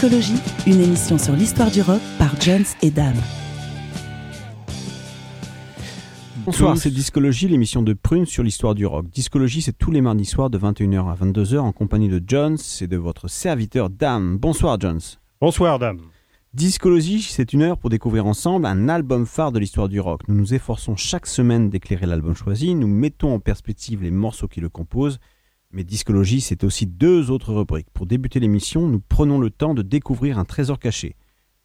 Discologie, une émission sur l'histoire du rock par Jones et Dame. Bonsoir, c'est Discologie, l'émission de Prune sur l'histoire du rock. Discologie, c'est tous les mardis soirs de 21h à 22h en compagnie de Jones et de votre serviteur Dame. Bonsoir Jones. Bonsoir Dame. Discologie, c'est une heure pour découvrir ensemble un album phare de l'histoire du rock. Nous nous efforçons chaque semaine d'éclairer l'album choisi, nous mettons en perspective les morceaux qui le composent mais Discologie, c'est aussi deux autres rubriques. Pour débuter l'émission, nous prenons le temps de découvrir un trésor caché,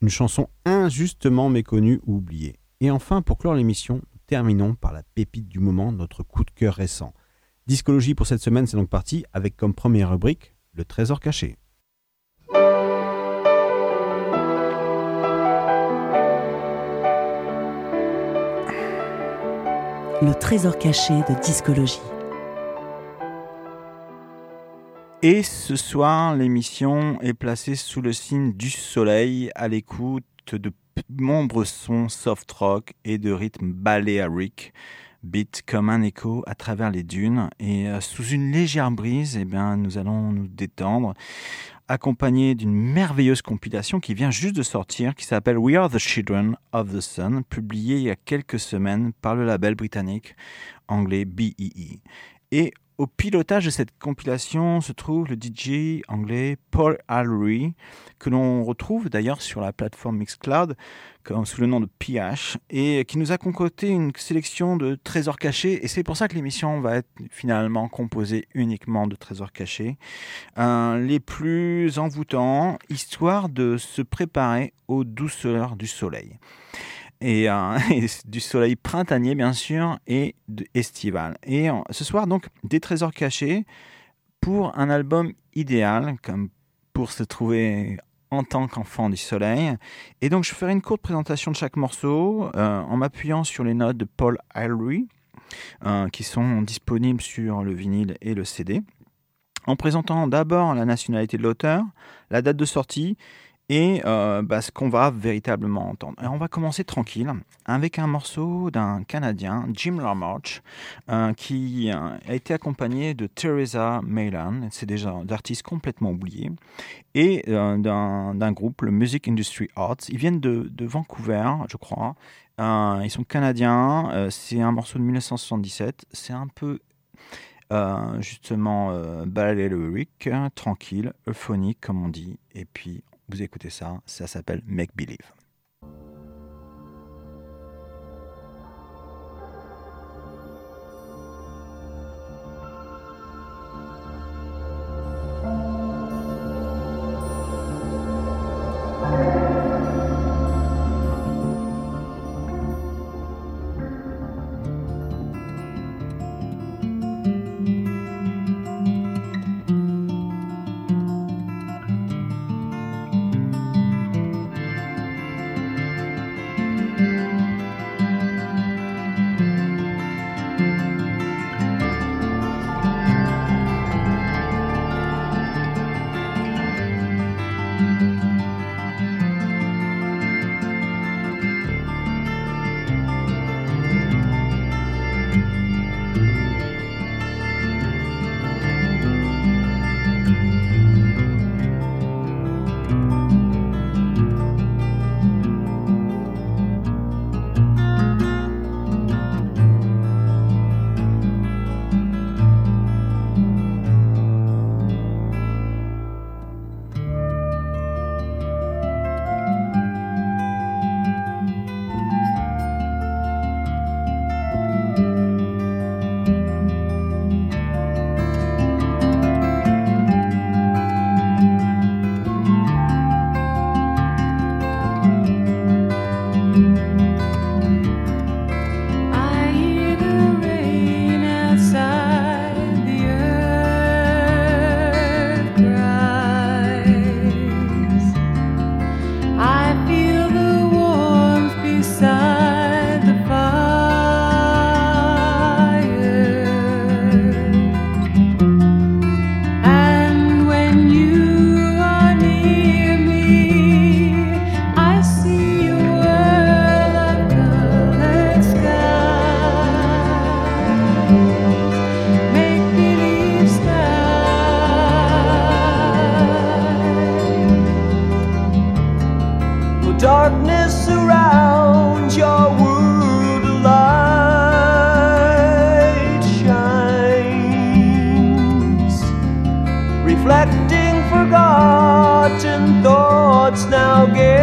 une chanson injustement méconnue ou oubliée. Et enfin, pour clore l'émission, nous terminons par la pépite du moment, notre coup de cœur récent. Discologie pour cette semaine, c'est donc parti avec comme première rubrique le trésor caché. Le trésor caché de Discologie. Et ce soir, l'émission est placée sous le signe du soleil à l'écoute de nombreux sons soft rock et de rythme baléarique, beat comme un écho à travers les dunes. Et euh, sous une légère brise, eh bien, nous allons nous détendre, accompagné d'une merveilleuse compilation qui vient juste de sortir, qui s'appelle We Are the Children of the Sun, publiée il y a quelques semaines par le label britannique anglais BEE. Et au pilotage de cette compilation se trouve le DJ anglais Paul Allery, que l'on retrouve d'ailleurs sur la plateforme Mixcloud sous le nom de PH, et qui nous a concocté une sélection de trésors cachés. Et c'est pour ça que l'émission va être finalement composée uniquement de trésors cachés, les plus envoûtants, histoire de se préparer aux douceurs du soleil. Euh, et, du soleil printanier bien sûr et estival. Et ce soir donc des trésors cachés pour un album idéal comme pour se trouver en tant qu'enfant du soleil. Et donc je ferai une courte présentation de chaque morceau euh, en m'appuyant sur les notes de Paul Hallery euh, qui sont disponibles sur le vinyle et le CD. En présentant d'abord la nationalité de l'auteur, la date de sortie et euh, bah, ce qu'on va véritablement entendre. on va commencer tranquille avec un morceau d'un Canadien, Jim Lamarche, euh, qui euh, a été accompagné de Teresa Maylan, c'est déjà d'artistes complètement oubliés, et d'un groupe, le Music Industry Arts. Ils viennent de, Vancouver, je crois. ils sont canadiens, c'est un morceau de 1977, c'est un peu justement euh, baléarique, tranquille, euphonique comme on dit, et puis vous écoutez ça, ça s'appelle Make Believe. Collecting forgotten thoughts. Now gave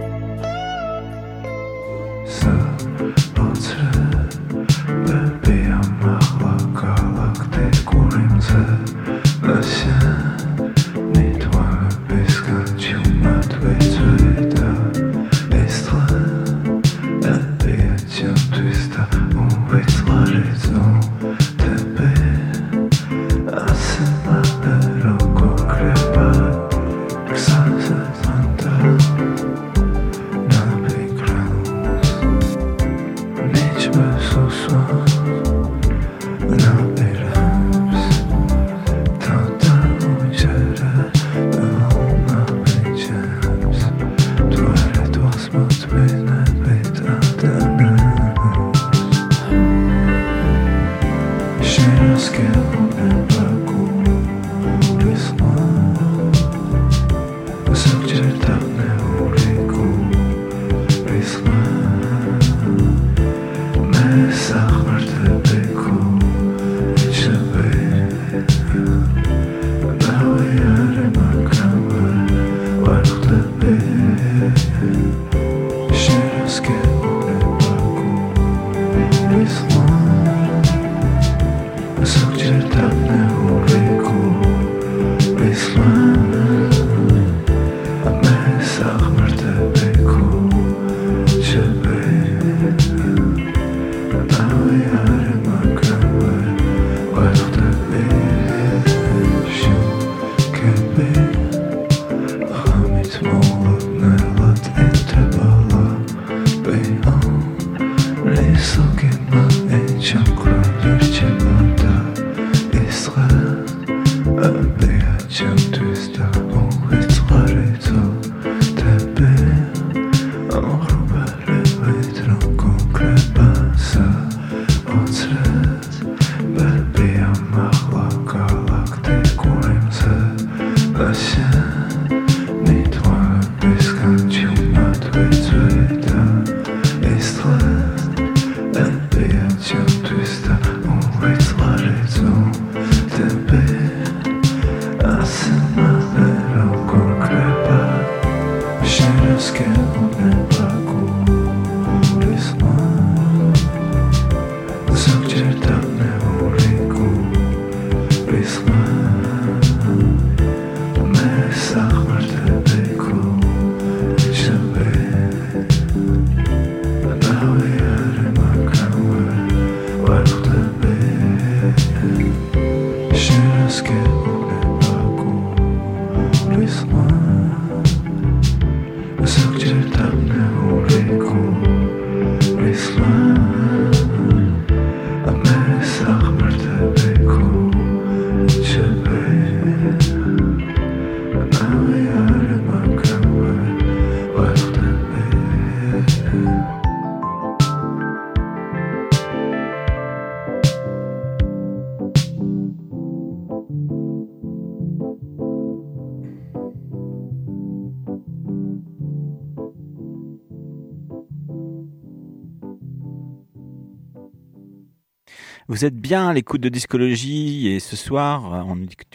Vous êtes bien à l'écoute de Discologie et ce soir, euh,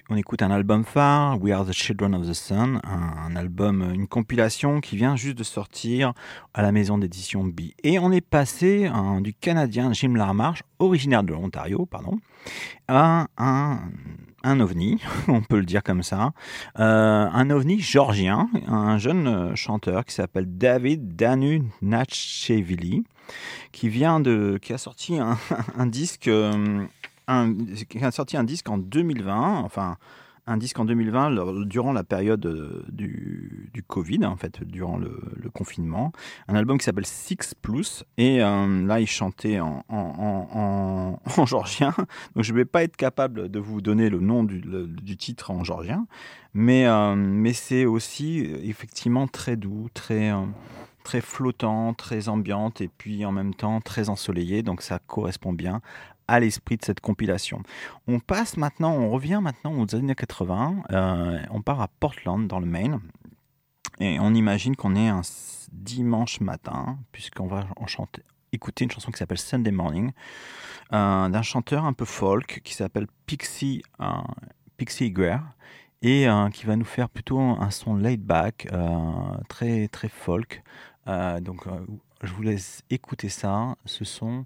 on, écoute- un album phare, We Are the Children of the Sun, un, album, une compilation qui vient juste de sortir à la maison d'édition B. Et on est passé hein, du Canadien Jim Larmarche, originaire de l'Ontario, pardon, à un, ovni, on peut le dire comme ça, euh, un ovni georgien, un jeune euh, chanteur qui s'appelle David Danu Natchevili qui vient de qui a sorti un, disque euh, qui a sorti un disque en 2020 enfin un disque en 2020 lors- durant la période euh, du, du Covid en fait durant le, confinement. Un album qui s'appelle Six Plus et euh, là il chantait en, en, en, en- en georgien. Donc je ne vais pas être capable de vous donner le nom du, du titre en georgien mais, mais c'est aussi effectivement très doux très très flottant, très ambiante et puis en même temps très ensoleillé. Donc ça correspond bien à l'esprit de cette compilation. On passe maintenant, on revient maintenant aux années 80. euh, on part à Portland dans le Maine et on imagine qu'on est un dimanche matin puisqu'on va écouter une chanson qui s'appelle Sunday Morning euh, d'un chanteur un peu folk qui s'appelle Pixie euh, et euh, qui va nous faire plutôt un son laid back, très très folk. Euh, donc, euh, je vous laisse écouter ça. Ce sont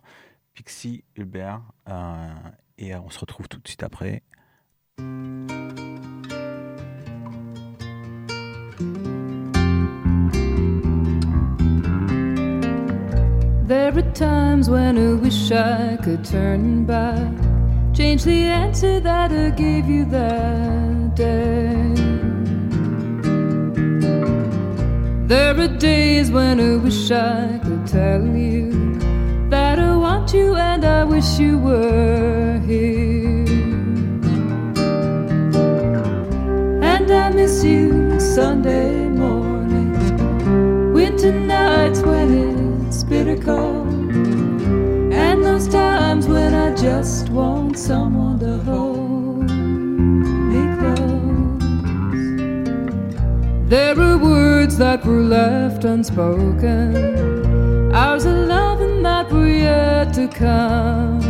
Pixie Hubert. euh, et on se retrouve tout de suite après. There are times when I wish I could turn back, change the answer that I gave you that day. There are days when I wish I could tell you that I want you and I wish you were here. And I miss you Sunday morning, winter nights when it's bitter cold, and those times when I just want someone There are words that were left unspoken, hours of loving that were yet to come.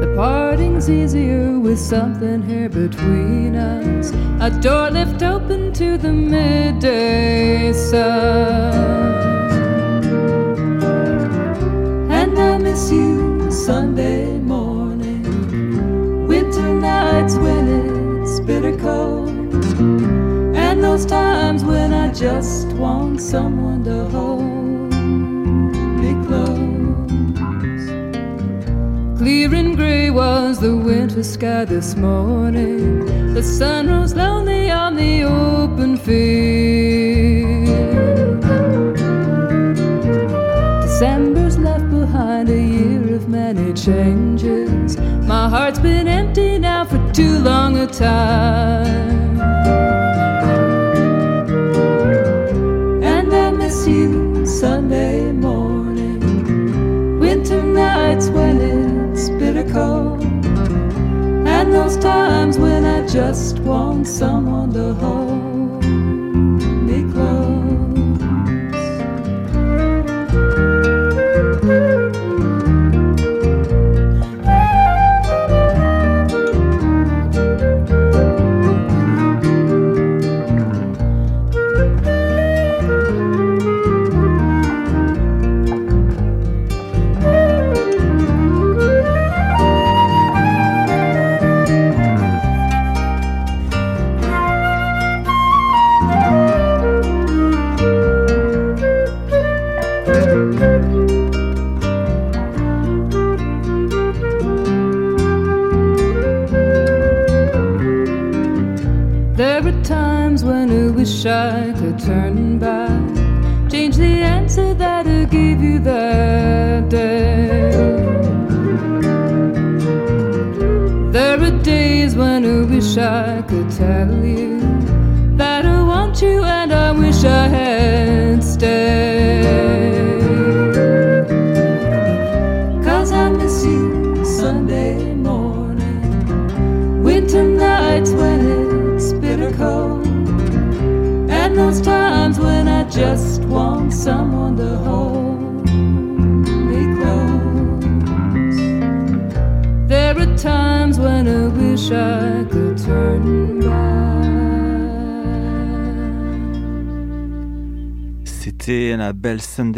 The parting's easier with something here between us. A door left open to the midday sun. And I miss you Sunday bitter cold, and those times when I just want someone to hold me close. Clear and gray was the winter sky this morning. The sun rose lonely on the open field. Changes. My heart's been empty now for too long a time. And I miss you Sunday morning, winter nights when it's bitter cold, and those times when I just want someone to hold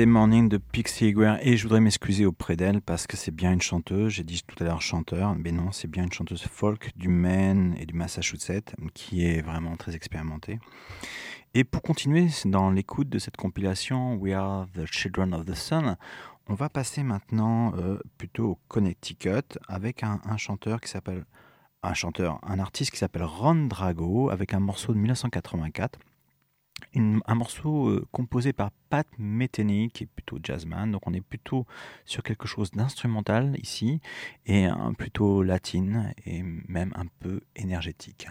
Sunday Morning de Pixie Eguer et je voudrais m'excuser auprès d'elle parce que c'est bien une chanteuse, j'ai dit tout à l'heure chanteur, mais non, c'est bien une chanteuse folk du Maine et du Massachusetts qui est vraiment très expérimentée. Et pour continuer dans l'écoute de cette compilation We Are the Children of the Sun, on va passer maintenant euh, plutôt au Connecticut avec un chanteur qui s'appelle un chanteur, un artiste qui s'appelle Ron Drago avec un morceau de 1984 un morceau euh, composé par Pat Metheny, qui est plutôt jazzman. Donc on est plutôt sur quelque chose d'instrumental ici, et plutôt latine, et même un peu énergétique.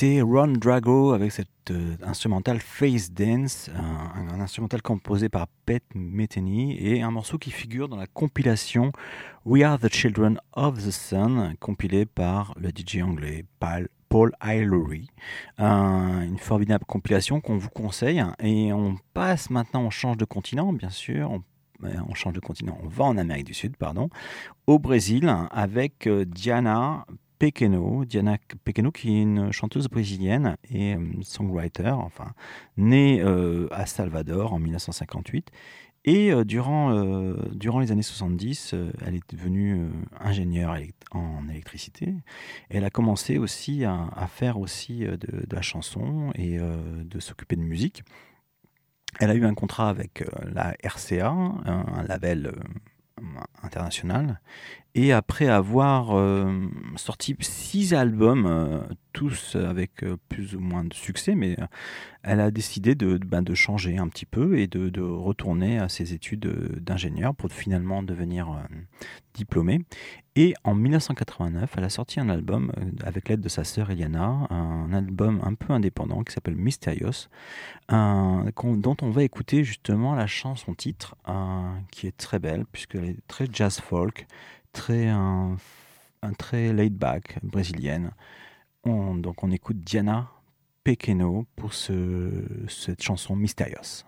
C'était Ron Drago avec cette euh, instrumentale Face Dance, un, instrumental composé par Pete Metheny et un morceau qui figure dans la compilation We Are the Children of the Sun, compilée par le DJ anglais Paul, Paul Hillary. Un- une formidable compilation qu'on vous conseille. Et on passe maintenant, on change de continent, bien sûr. On, euh, on change de continent, on va en Amérique du Sud, pardon, au Brésil, avec euh, Diana Pequeno, Diana Pequeno qui est une chanteuse brésilienne et euh, songwriter, enfin née euh, à Salvador en 1958. Et euh, durant, les années 70, euh, elle est devenue ingénieure en électricité. Elle a commencé aussi à, faire aussi de, la chanson et de s'occuper de musique. Elle a eu un contrat avec la RCA, un, label international. Et après avoir euh, sorti six albums, euh, tous avec euh, plus ou moins de succès, mais elle a décidé de, ben, de changer un petit peu et de, retourner à ses études d'ingénieur pour finalement devenir diplômée. Et en 1989, elle a sorti un album avec l'aide de sa sœur Eliana, un album un peu indépendant qui s'appelle Mysterious, dont on va écouter justement la chanson titre, qui est très belle puisqu'elle est très jazz folk, très un, très laid back brésilienne. On- donc on écoute Diana Pequeno pour ce, cette chanson Mysterious.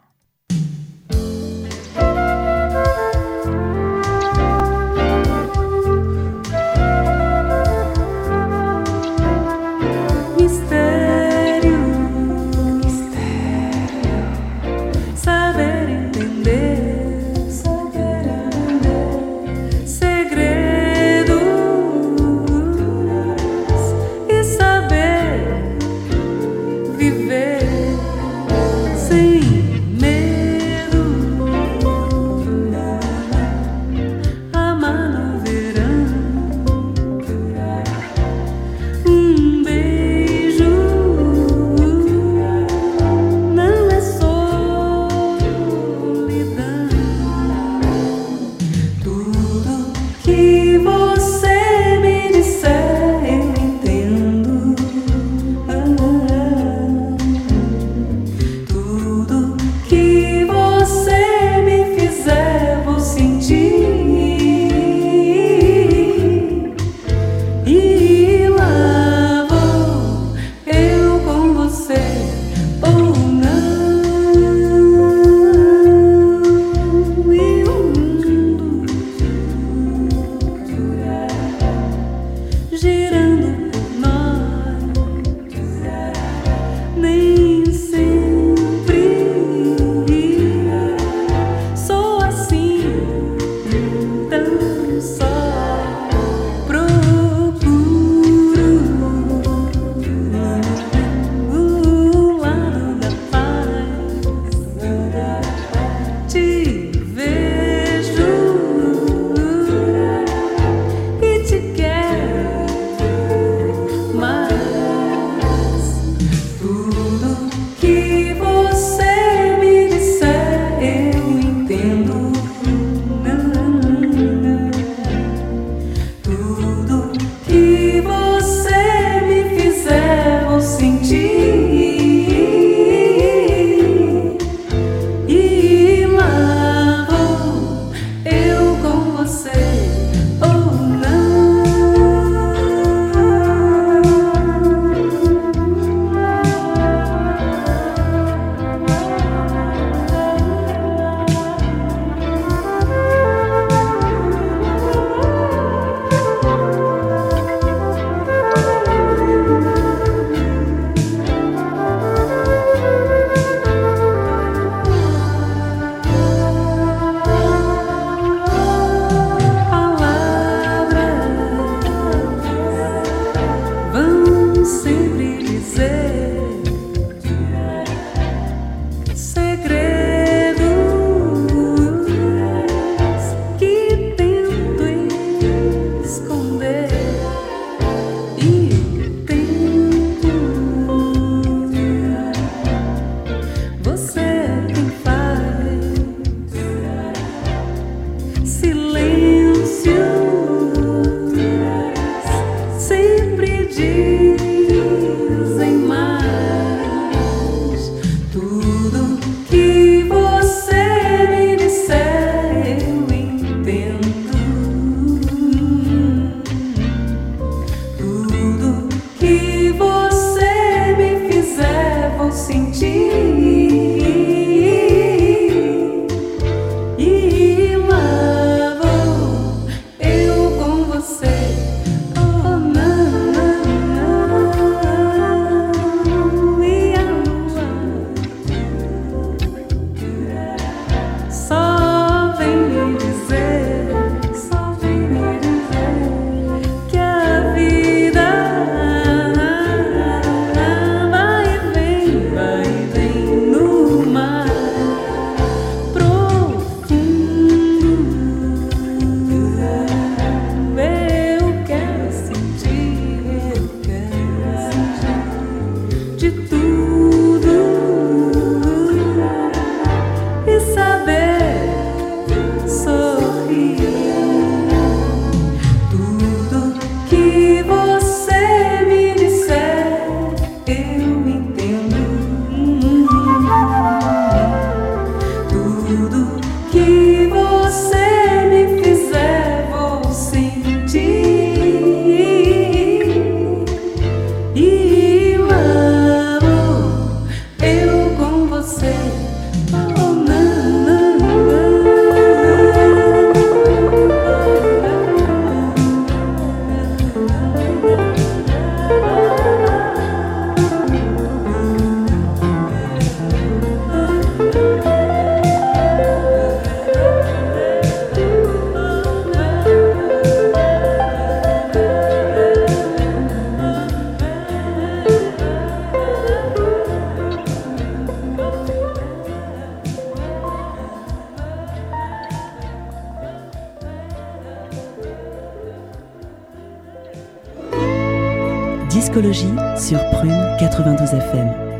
Sur Prune 92 FM.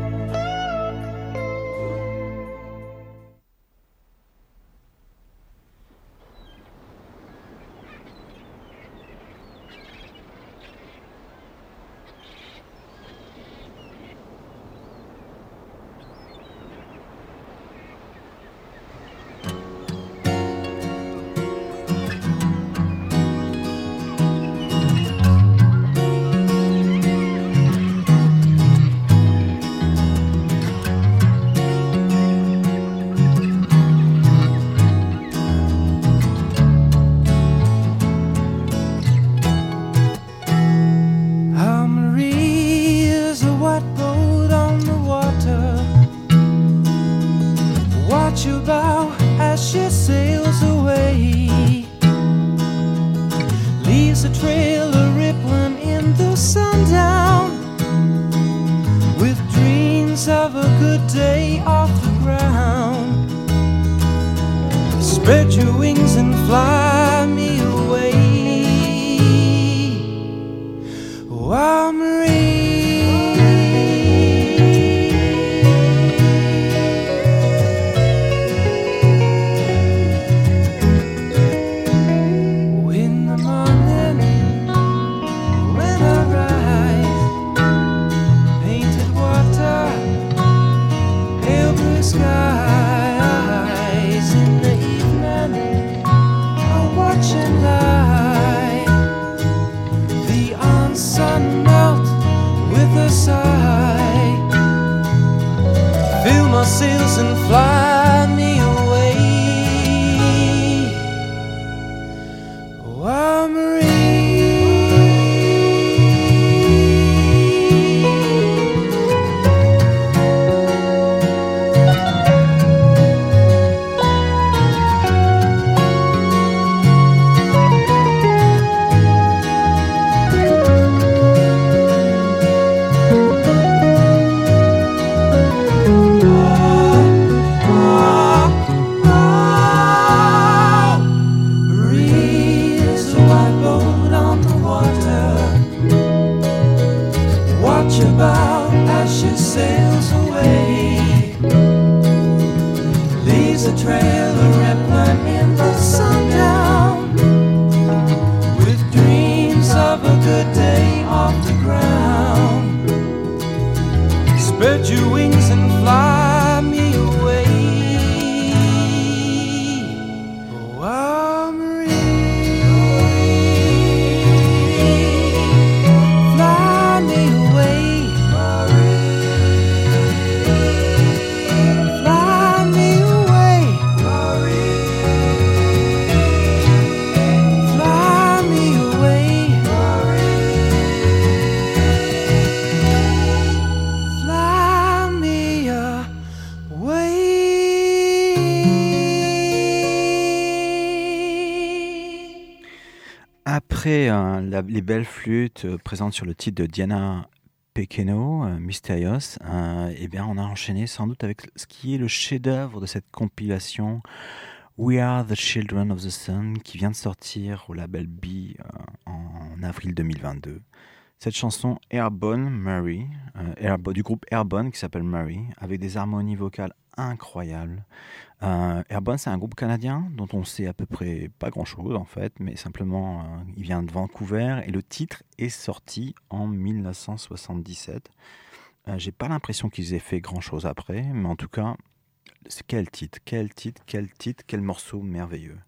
Les belles flûtes euh, présentes sur le titre de Diana Pequeno, euh, Mysterious, euh, eh bien, on a enchaîné sans doute avec ce qui est le chef-d'œuvre de cette compilation We Are the Children of the Sun, qui vient de sortir au label B euh, en avril 2022. Cette chanson Airborne Mary, euh, Airbo- du groupe Airborne qui s'appelle Mary, avec des harmonies vocales incroyables. Euh, Airborne, c'est un groupe canadien dont on sait à peu près pas grand-chose en fait, mais simplement euh, il vient de Vancouver et le titre est sorti en 1977. Euh, J'ai pas l'impression qu'ils aient fait grand-chose après, mais en tout cas, quel titre, quel titre, quel titre, quel morceau merveilleux.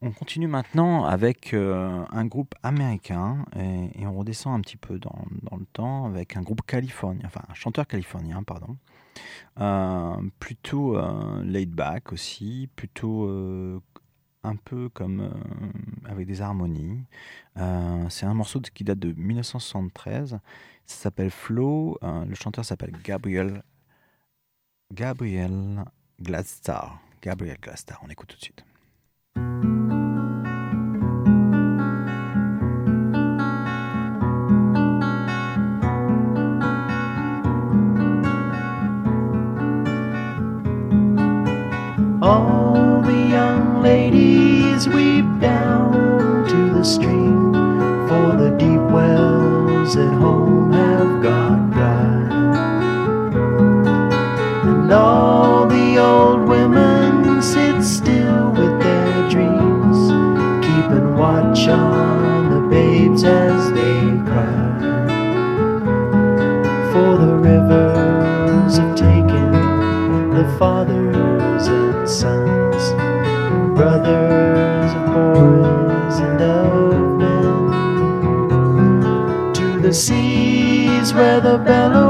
On continue maintenant avec euh, un groupe américain et, et on redescend un petit peu dans, dans le temps avec un groupe californien, enfin un chanteur californien, pardon. Euh, plutôt euh, laid back aussi, plutôt euh, un peu comme avec des harmonies. C'est un morceau qui date de 1973. Ça s'appelle Flow. Le chanteur s'appelle Gabriel Gabriel Gladstar. Gabriel Gladstar. On écoute tout de suite. Stream, for the deep wells at home have gone dry. And all the old women sit still with their dreams, keeping watch on the babes as they cry. For the rivers have taken the fathers where the bellowing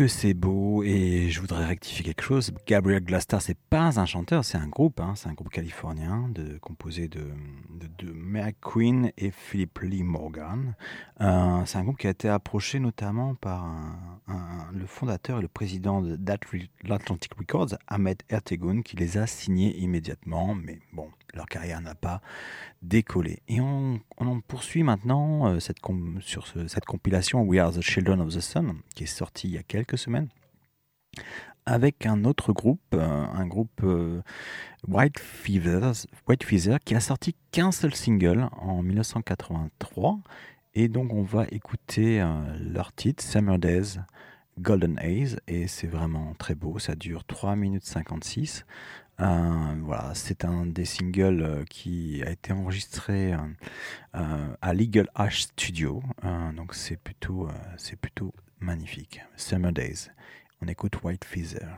Que c'est beau je voudrais rectifier quelque chose. Gabriel Glastar, c'est pas un chanteur, c'est un groupe. hein, c'est un groupe californien composé de, de, de Quinn et Philip Lee Morgan. Euh, c'est un groupe qui a été approché notamment par le fondateur et le président de l'Atlantic Records, Ahmed Ertegun, qui les a signés immédiatement. Mais bon, leur carrière n'a pas décollé. Et on, en poursuit maintenant euh, sur ce- cette compilation We Are the Children of the Sun, qui est sortie il y a quelques semaines, avec un autre groupe, euh, un groupe euh, White, White Feather, qui a sorti qu'un seul single en 1983. Et donc on va écouter euh, leur titre, Summer Days, Golden Haze, et c'est vraiment très beau, ça dure 3 minutes 56. Euh, voilà, c'est un des singles qui a été enregistré à Legal Ash Studio, donc c'est plutôt, c'est plutôt magnifique. Summer Days. On écoute White Feather.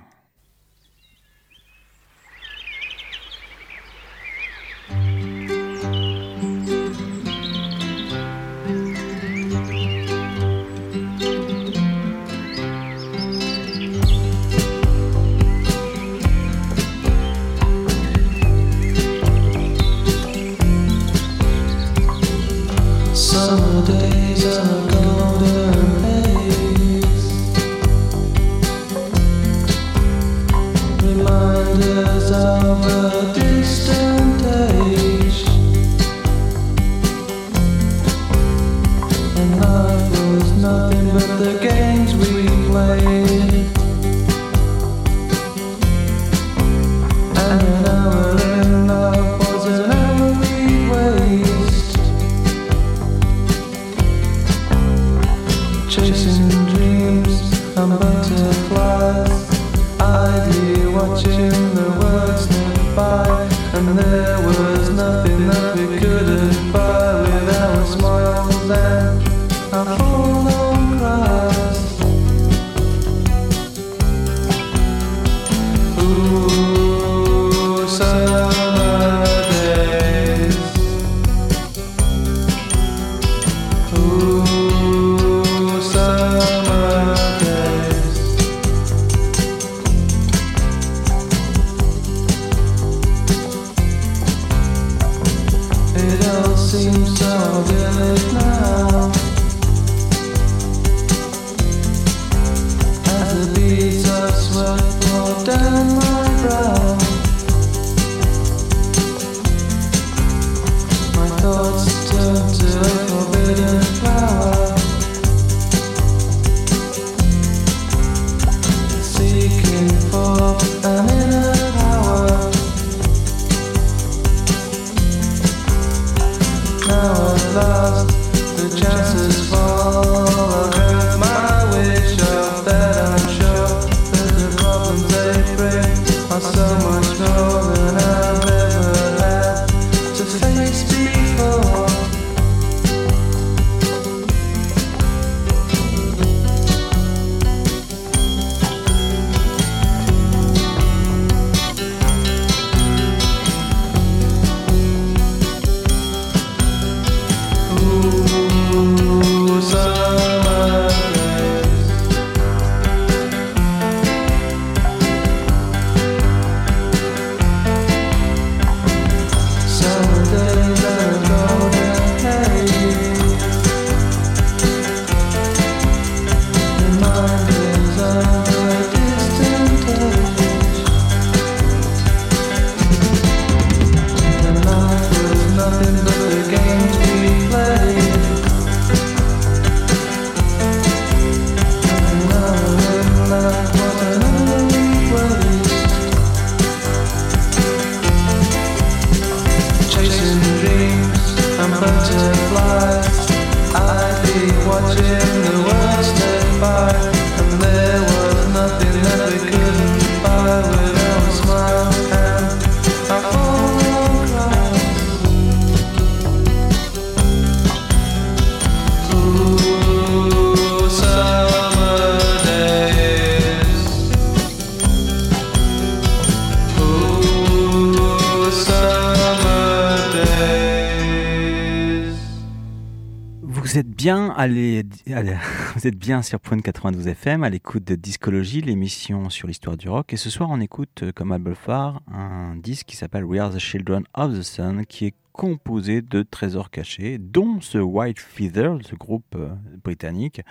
Vous êtes bien sur Point 92 FM à l'écoute de Discologie, l'émission sur l'histoire du rock. Et ce soir, on écoute euh, comme album phare un disque qui s'appelle We Are the Children of the Sun, qui est composé de trésors cachés, dont ce White Feather, ce groupe euh, britannique,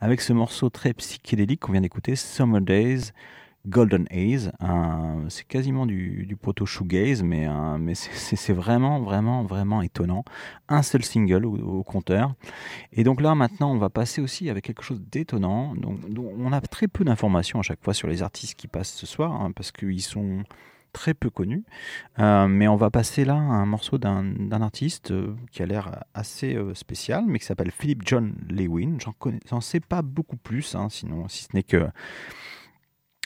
avec ce morceau très psychédélique qu'on vient d'écouter, Summer Days. Golden Haze, c'est quasiment du, du proto shoegaze, mais, mais c'est- vraiment, vraiment, vraiment étonnant. Un seul single au, compteur. Et donc là, maintenant, on va passer aussi avec quelque chose d'étonnant. Donc, on a très peu d'informations à chaque fois sur les artistes qui passent ce soir, hein, parce qu'ils sont très peu connus. Euh, mais on va passer là à un morceau d'un artiste euh, qui a l'air assez euh, spécial, mais qui s'appelle Philip John Lewin. J'en sais pas beaucoup plus, hein, sinon, si ce n'est que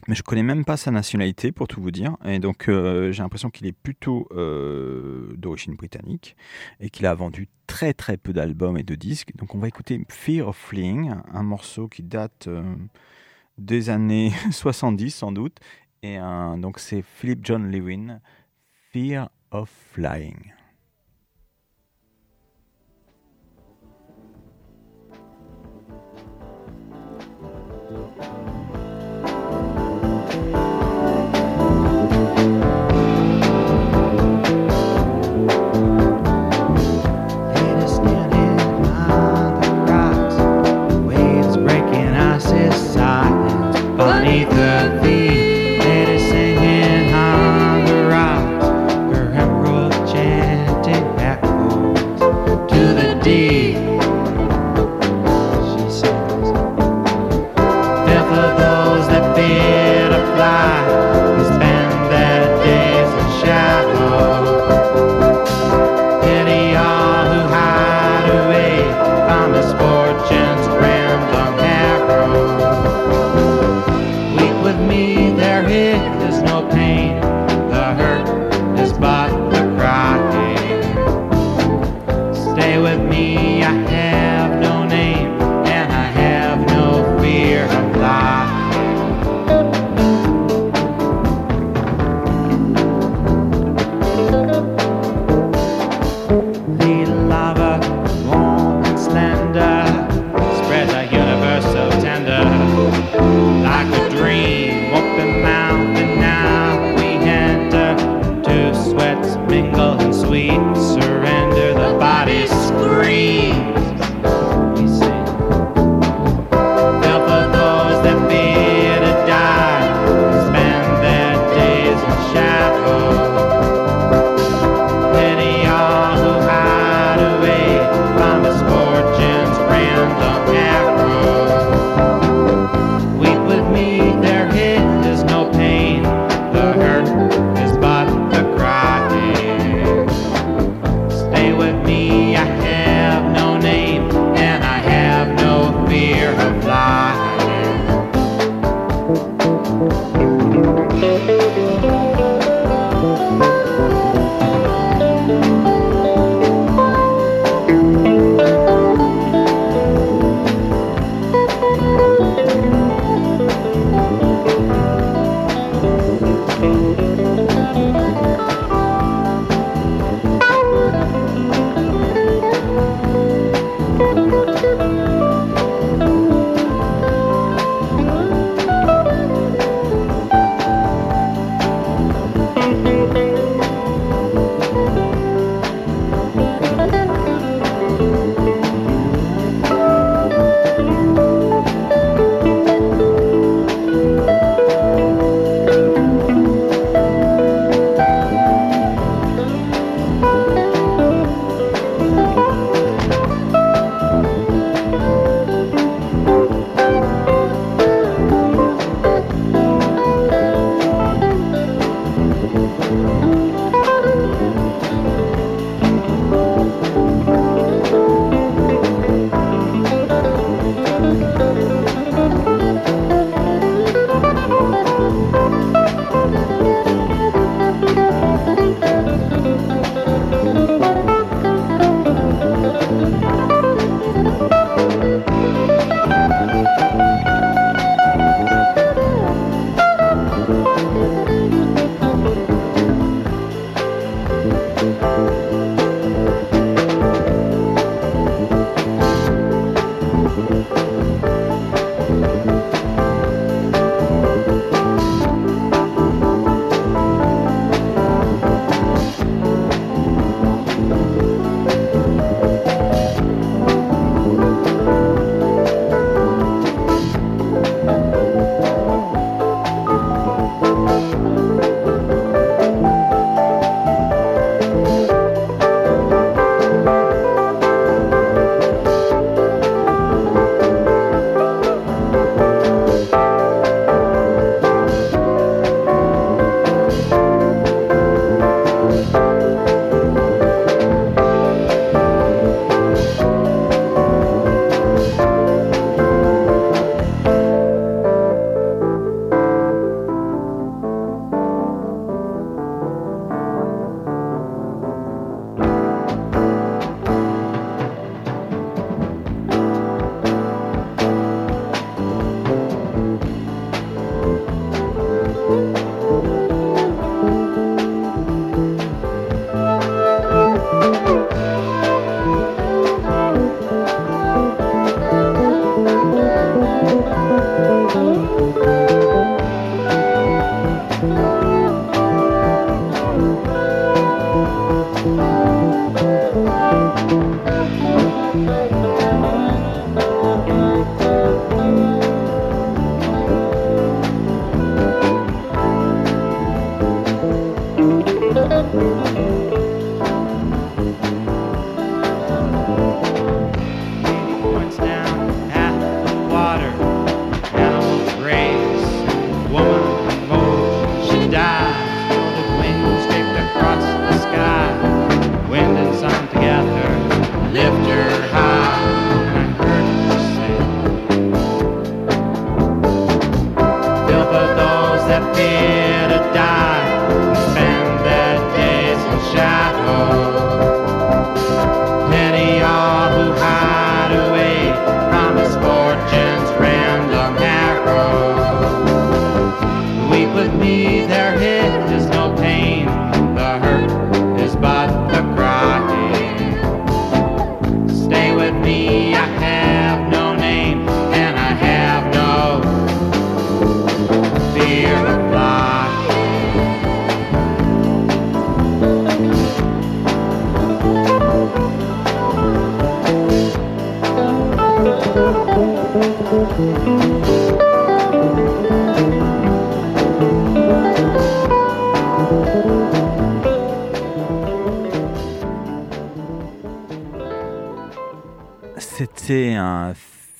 mais je connais même pas sa nationalité pour tout vous dire. Et donc euh, j'ai l'impression qu'il est plutôt euh, d'origine britannique et qu'il a vendu très très peu d'albums et de disques. Donc on va écouter Fear of Fleeing, un morceau qui date euh, des années 70 sans doute. Et donc c'est Philip John Lewin, Fear of Flying.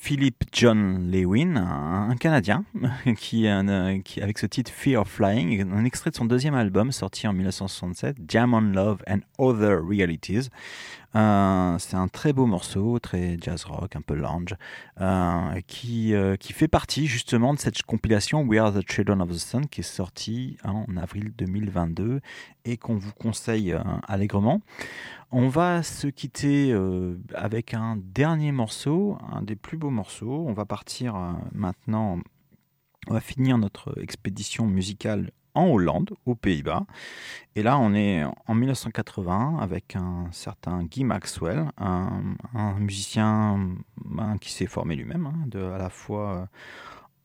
Philip John Lewin, un Canadien, qui, euh, qui, avec ce titre Fear of Flying, un extrait de son deuxième album sorti en 1967, Jam on Love and Other Realities. Euh, c'est un très beau morceau, très jazz rock, un peu lounge, euh, qui, qui fait partie justement de cette compilation We Are the Children of the Sun qui est sortie en avril 2022 et qu'on vous conseille allègrement. On va se quitter avec un dernier morceau, un des plus beaux morceaux. On va partir maintenant, on va finir notre expédition musicale en Hollande, aux Pays-Bas. Et là, on est en 1980 avec un certain Guy Maxwell, un, musicien ben, qui s'est formé lui-même, hein, à la fois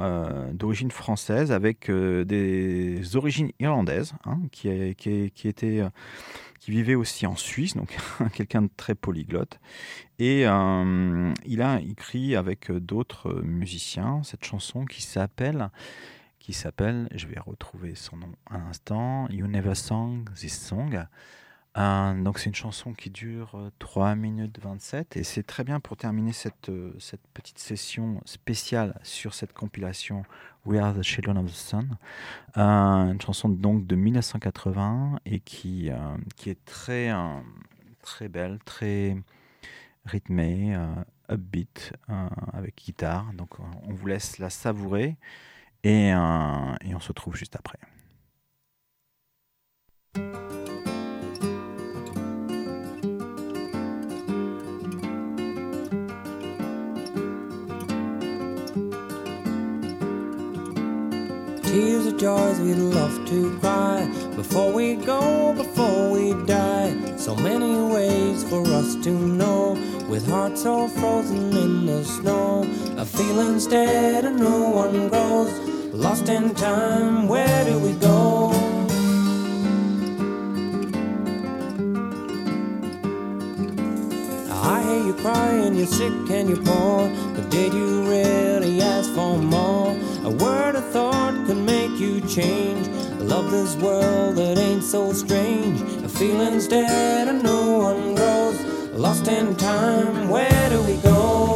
euh, d'origine française avec euh, des origines irlandaises, hein, qui, était euh, qui vivait aussi en Suisse, donc quelqu'un de très polyglotte. Et euh, il a écrit avec euh, d'autres euh, musiciens cette chanson qui s'appelle, qui s'appelle, je vais retrouver son nom un instant, You Never Sang This Song. Euh, donc c'est une chanson qui dure euh, 3 minutes 27 et c'est très bien pour terminer cette, euh, cette petite session spéciale sur cette compilation We Are the Children of the Sun. Euh, une chanson donc de 1980 et qui, euh, qui est très, euh, très belle, très rythmée, euh, upbeat, euh, avec guitare. Donc euh, on vous laisse la savourer et, euh, et on se retrouve juste après. Tears of joys we'd love to cry before we go, before we die. So many ways for us to know, with hearts all frozen in the snow. A feeling dead and no one grows. Lost in time, where do we go? I hear you crying, you're sick and you're poor. But did you really ask for more? A word of thought could make you change. I Love this world that ain't so strange. A feeling's dead and no one grows. Lost in time, where do we go?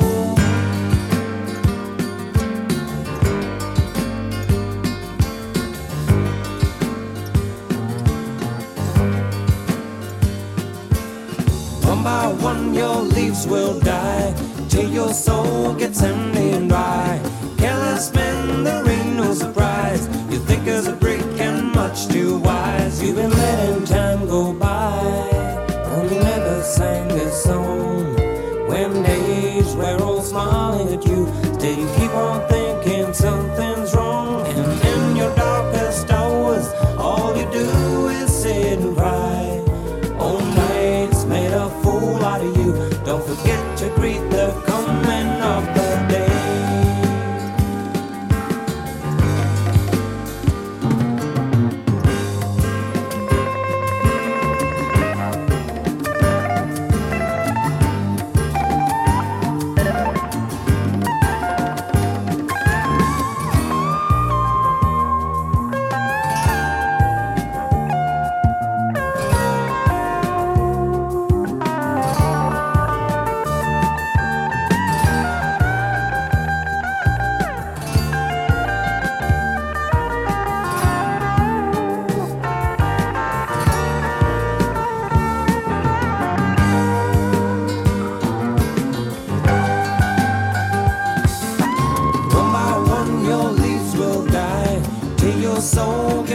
One by one, your leaves will die till your soul gets empty and dry. Careless men, there ain't no surprise. You think as a brick and much too wise. You've been letting time go by, and you never sang this song. When days were all smiling at you, still you keep on thinking something's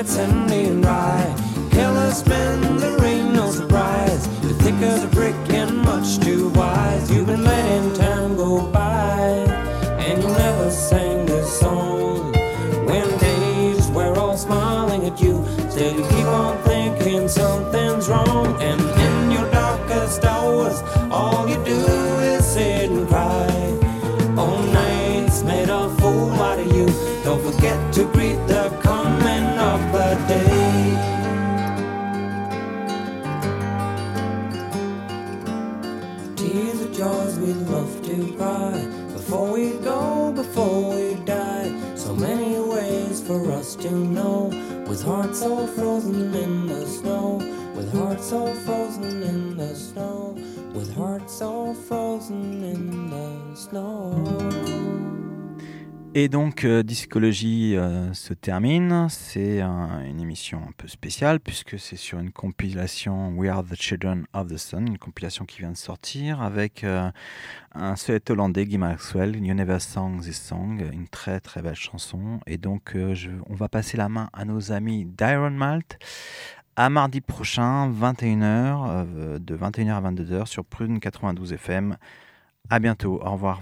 that's. Et donc, euh, Discologie euh, se termine. C'est un- une émission un peu spéciale puisque c'est sur une compilation We Are the Children of the Sun, une compilation qui vient de sortir avec euh, un Suède hollandais, Guy Maxwell, You Never Sang This Song, une très très belle chanson. Et donc, on va passer la main à nos amis d'Iron Malt. À mardi prochain, 21h, euh, de 21h à 22h sur Prune 92 FM. À bientôt, au revoir.